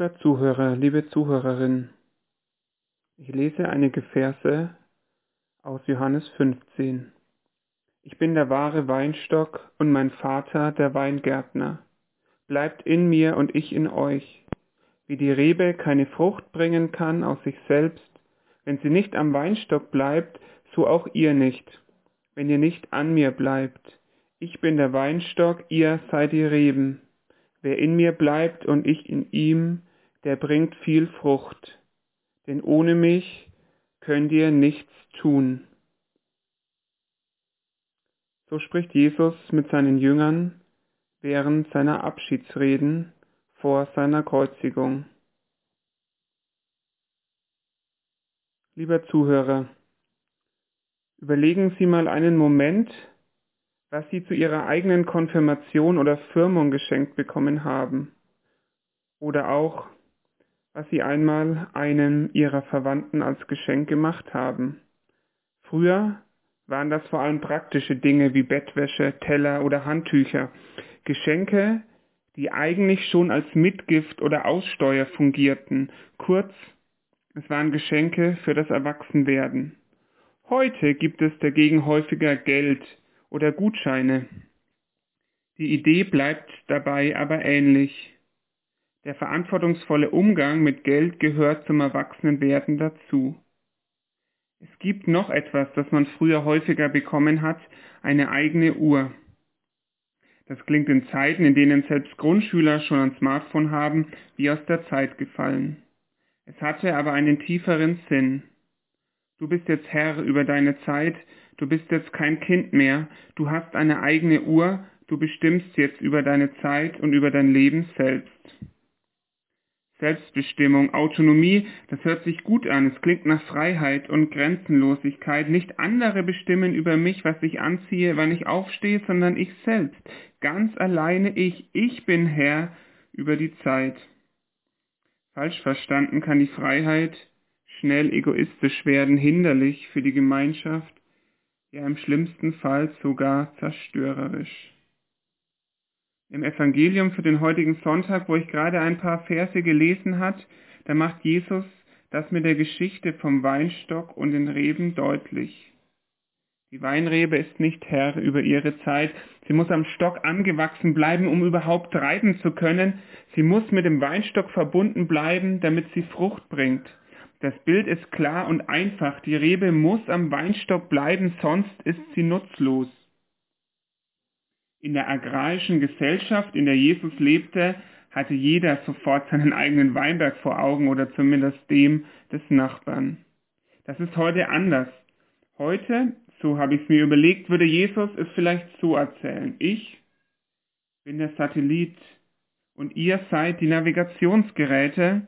Lieber Zuhörer, liebe Zuhörerin, ich lese einige Verse aus Johannes 15. Ich bin der wahre Weinstock und mein Vater der Weingärtner. Bleibt in mir und ich in euch. Wie die Rebe keine Frucht bringen kann aus sich selbst, wenn sie nicht am Weinstock bleibt, so auch ihr nicht, wenn ihr nicht an mir bleibt. Ich bin der Weinstock, ihr seid die Reben. Wer in mir bleibt und ich in ihm, der bringt viel Frucht. Denn ohne mich könnt ihr nichts tun. So spricht Jesus mit seinen Jüngern während seiner Abschiedsreden vor seiner Kreuzigung. Lieber Zuhörer, überlegen Sie mal einen Moment, was Sie zu Ihrer eigenen Konfirmation oder Firmung geschenkt bekommen haben. Oder auch, was Sie einmal einem Ihrer Verwandten als Geschenk gemacht haben. Früher waren das vor allem praktische Dinge wie Bettwäsche, Teller oder Handtücher. Geschenke, die eigentlich schon als Mitgift oder Aussteuer fungierten. Kurz, es waren Geschenke für das Erwachsenwerden. Heute gibt es dagegen häufiger Geld oder Gutscheine. Die Idee bleibt dabei aber ähnlich. Der verantwortungsvolle Umgang mit Geld gehört zum Erwachsenenwerden dazu. Es gibt noch etwas, das man früher häufiger bekommen hat, eine eigene Uhr. Das klingt in Zeiten, in denen selbst Grundschüler schon ein Smartphone haben, wie aus der Zeit gefallen. Es hatte aber einen tieferen Sinn. Du bist jetzt Herr über deine Zeit, du bist jetzt kein Kind mehr, du hast eine eigene Uhr, du bestimmst jetzt über deine Zeit und über dein Leben selbst. Selbstbestimmung, Autonomie, das hört sich gut an, es klingt nach Freiheit und Grenzenlosigkeit. Nicht andere bestimmen über mich, was ich anziehe, wann ich aufstehe, sondern ich selbst. Ganz alleine ich. Ich bin Herr über die Zeit. Falsch verstanden kann die Freiheit schnell egoistisch werden, hinderlich für die Gemeinschaft, ja im schlimmsten Fall sogar zerstörerisch. Im Evangelium für den heutigen Sonntag, wo ich gerade ein paar Verse gelesen hat, da macht Jesus das mit der Geschichte vom Weinstock und den Reben deutlich. Die Weinrebe ist nicht Herr über ihre Zeit. Sie muss am Stock angewachsen bleiben, um überhaupt treiben zu können. Sie muss mit dem Weinstock verbunden bleiben, damit sie Frucht bringt. Das Bild ist klar und einfach. Die Rebe muss am Weinstock bleiben, sonst ist sie nutzlos. In der agrarischen Gesellschaft, in der Jesus lebte, hatte jeder sofort seinen eigenen Weinberg vor Augen oder zumindest dem des Nachbarn. Das ist heute anders. Heute, so habe ich es mir überlegt, würde Jesus es vielleicht so erzählen. Ich bin der Satellit und ihr seid die Navigationsgeräte.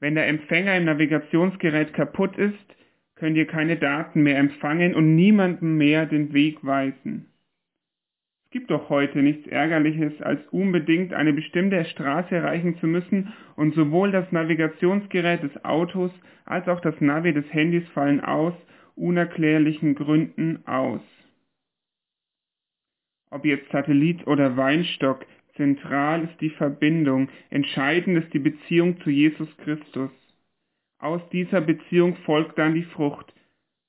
Wenn der Empfänger im Navigationsgerät kaputt ist, könnt ihr keine Daten mehr empfangen und niemandem mehr den Weg weisen. Es gibt doch heute nichts Ärgerliches, als unbedingt eine bestimmte Straße erreichen zu müssen und sowohl das Navigationsgerät des Autos als auch das Navi des Handys fallen aus unerklärlichen Gründen aus. Ob jetzt Satellit oder Weinstock, zentral ist die Verbindung, entscheidend ist die Beziehung zu Jesus Christus. Aus dieser Beziehung folgt dann die Frucht.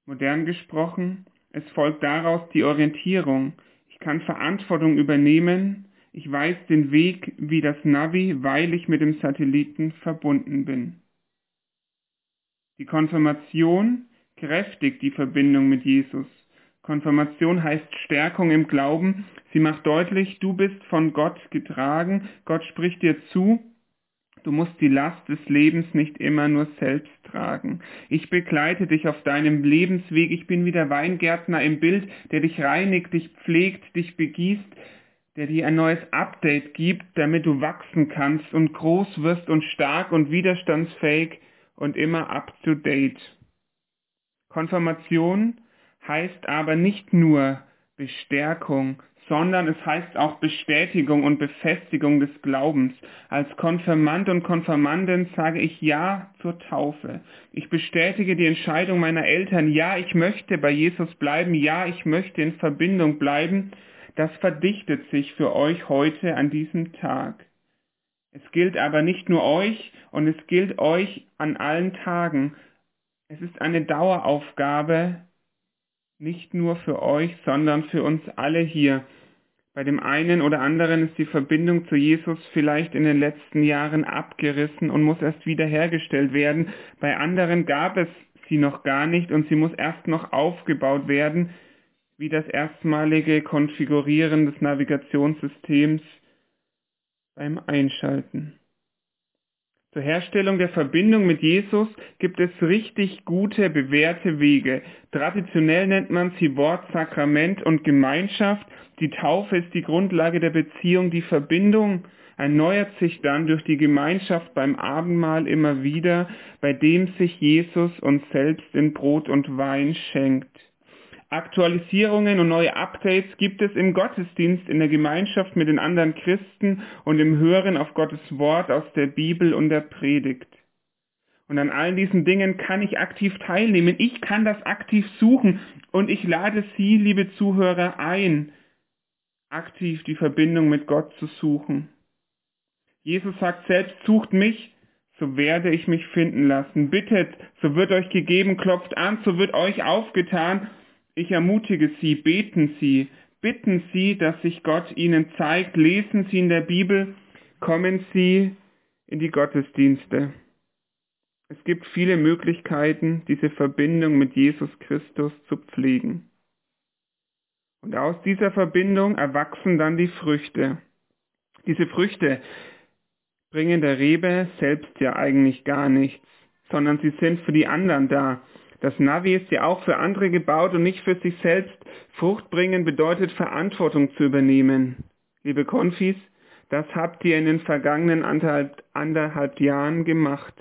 Modern gesprochen, es folgt daraus die Orientierung, kann Verantwortung übernehmen. Ich weiß den Weg wie das Navi, weil ich mit dem Satelliten verbunden bin. Die Konfirmation kräftigt die Verbindung mit Jesus. Konfirmation heißt Stärkung im Glauben. Sie macht deutlich, du bist von Gott getragen. Gott spricht dir zu. Du musst die Last des Lebens nicht immer nur selbst tragen. Ich begleite dich auf deinem Lebensweg. Ich bin wie der Weingärtner im Bild, der dich reinigt, dich pflegt, dich begießt, der dir ein neues Update gibt, damit du wachsen kannst und groß wirst und stark und widerstandsfähig und immer up to date. Konfirmation heißt aber nicht nur Bestärkung, sondern es heißt auch Bestätigung und Befestigung des Glaubens. Als Konfirmand und Konfirmandin sage ich Ja zur Taufe. Ich bestätige die Entscheidung meiner Eltern. Ja, ich möchte bei Jesus bleiben. Ja, ich möchte in Verbindung bleiben. Das verdichtet sich für euch heute an diesem Tag. Es gilt aber nicht nur euch und es gilt euch an allen Tagen. Es ist eine Daueraufgabe, nicht nur für euch, sondern für uns alle hier. Bei dem einen oder anderen ist die Verbindung zu Jesus vielleicht in den letzten Jahren abgerissen und muss erst wiederhergestellt werden. Bei anderen gab es sie noch gar nicht und sie muss erst noch aufgebaut werden, wie das erstmalige Konfigurieren des Navigationssystems beim Einschalten. Zur Herstellung der Verbindung mit Jesus gibt es richtig gute, bewährte Wege. Traditionell nennt man sie Wort, Sakrament und Gemeinschaft. Die Taufe ist die Grundlage der Beziehung. Die Verbindung erneuert sich dann durch die Gemeinschaft beim Abendmahl immer wieder, bei dem sich Jesus uns selbst in Brot und Wein schenkt. Aktualisierungen und neue Updates gibt es im Gottesdienst, in der Gemeinschaft mit den anderen Christen und im Hören auf Gottes Wort aus der Bibel und der Predigt. Und an allen diesen Dingen kann ich aktiv teilnehmen. Ich kann das aktiv suchen und ich lade Sie, liebe Zuhörer, ein, aktiv die Verbindung mit Gott zu suchen. Jesus sagt selbst, sucht mich, so werde ich mich finden lassen. Bittet, so wird euch gegeben, klopft an, so wird euch aufgetan ich ermutige Sie, beten Sie, bitten Sie, dass sich Gott Ihnen zeigt, lesen Sie in der Bibel, kommen Sie in die Gottesdienste. Es gibt viele Möglichkeiten, diese Verbindung mit Jesus Christus zu pflegen. Und aus dieser Verbindung erwachsen dann die Früchte. Diese Früchte bringen der Rebe selbst ja eigentlich gar nichts, sondern sie sind für die anderen da. Das Navi ist ja auch für andere gebaut und nicht für sich selbst. Frucht bringen bedeutet Verantwortung zu übernehmen. Liebe Konfis, das habt ihr in den vergangenen anderthalb, anderthalb Jahren gemacht.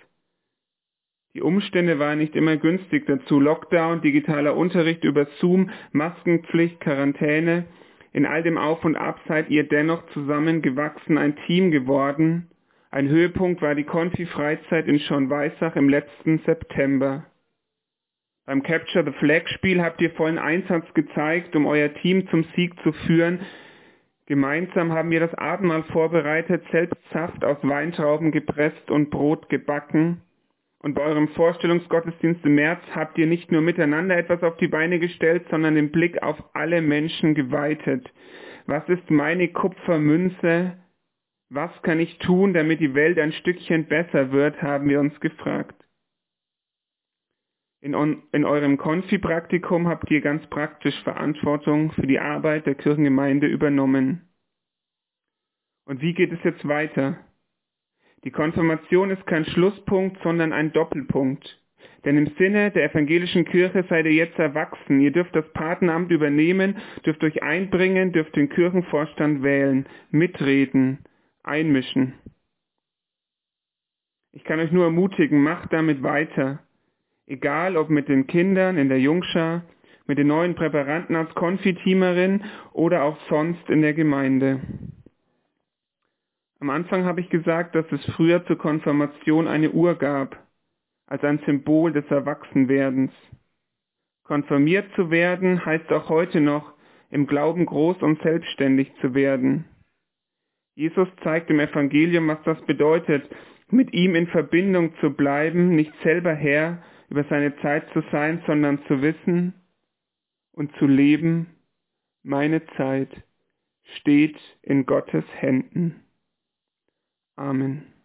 Die Umstände waren nicht immer günstig dazu. Lockdown, digitaler Unterricht über Zoom, Maskenpflicht, Quarantäne. In all dem Auf und Ab seid ihr dennoch zusammengewachsen, ein Team geworden. Ein Höhepunkt war die Konfi-Freizeit in Schornweissach im letzten September. Beim Capture the Flag Spiel habt ihr vollen Einsatz gezeigt, um euer Team zum Sieg zu führen. Gemeinsam haben wir das Abendmahl vorbereitet, selbst Saft aus Weintrauben gepresst und Brot gebacken. Und bei eurem Vorstellungsgottesdienst im März habt ihr nicht nur miteinander etwas auf die Beine gestellt, sondern den Blick auf alle Menschen geweitet. Was ist meine Kupfermünze? Was kann ich tun, damit die Welt ein Stückchen besser wird, haben wir uns gefragt. In, in eurem Konfi-Praktikum habt ihr ganz praktisch Verantwortung für die Arbeit der Kirchengemeinde übernommen. Und wie geht es jetzt weiter? Die Konfirmation ist kein Schlusspunkt, sondern ein Doppelpunkt. Denn im Sinne der evangelischen Kirche seid ihr jetzt erwachsen. Ihr dürft das Patenamt übernehmen, dürft euch einbringen, dürft den Kirchenvorstand wählen, mitreden, einmischen. Ich kann euch nur ermutigen, macht damit weiter. Egal ob mit den Kindern in der Jungschar, mit den neuen Präparanten als Konfiteamerin oder auch sonst in der Gemeinde. Am Anfang habe ich gesagt, dass es früher zur Konfirmation eine Uhr gab, als ein Symbol des Erwachsenwerdens. Konfirmiert zu werden heißt auch heute noch, im Glauben groß und selbstständig zu werden. Jesus zeigt im Evangelium, was das bedeutet, mit ihm in Verbindung zu bleiben, nicht selber Herr, über seine Zeit zu sein, sondern zu wissen und zu leben, meine Zeit steht in Gottes Händen. Amen.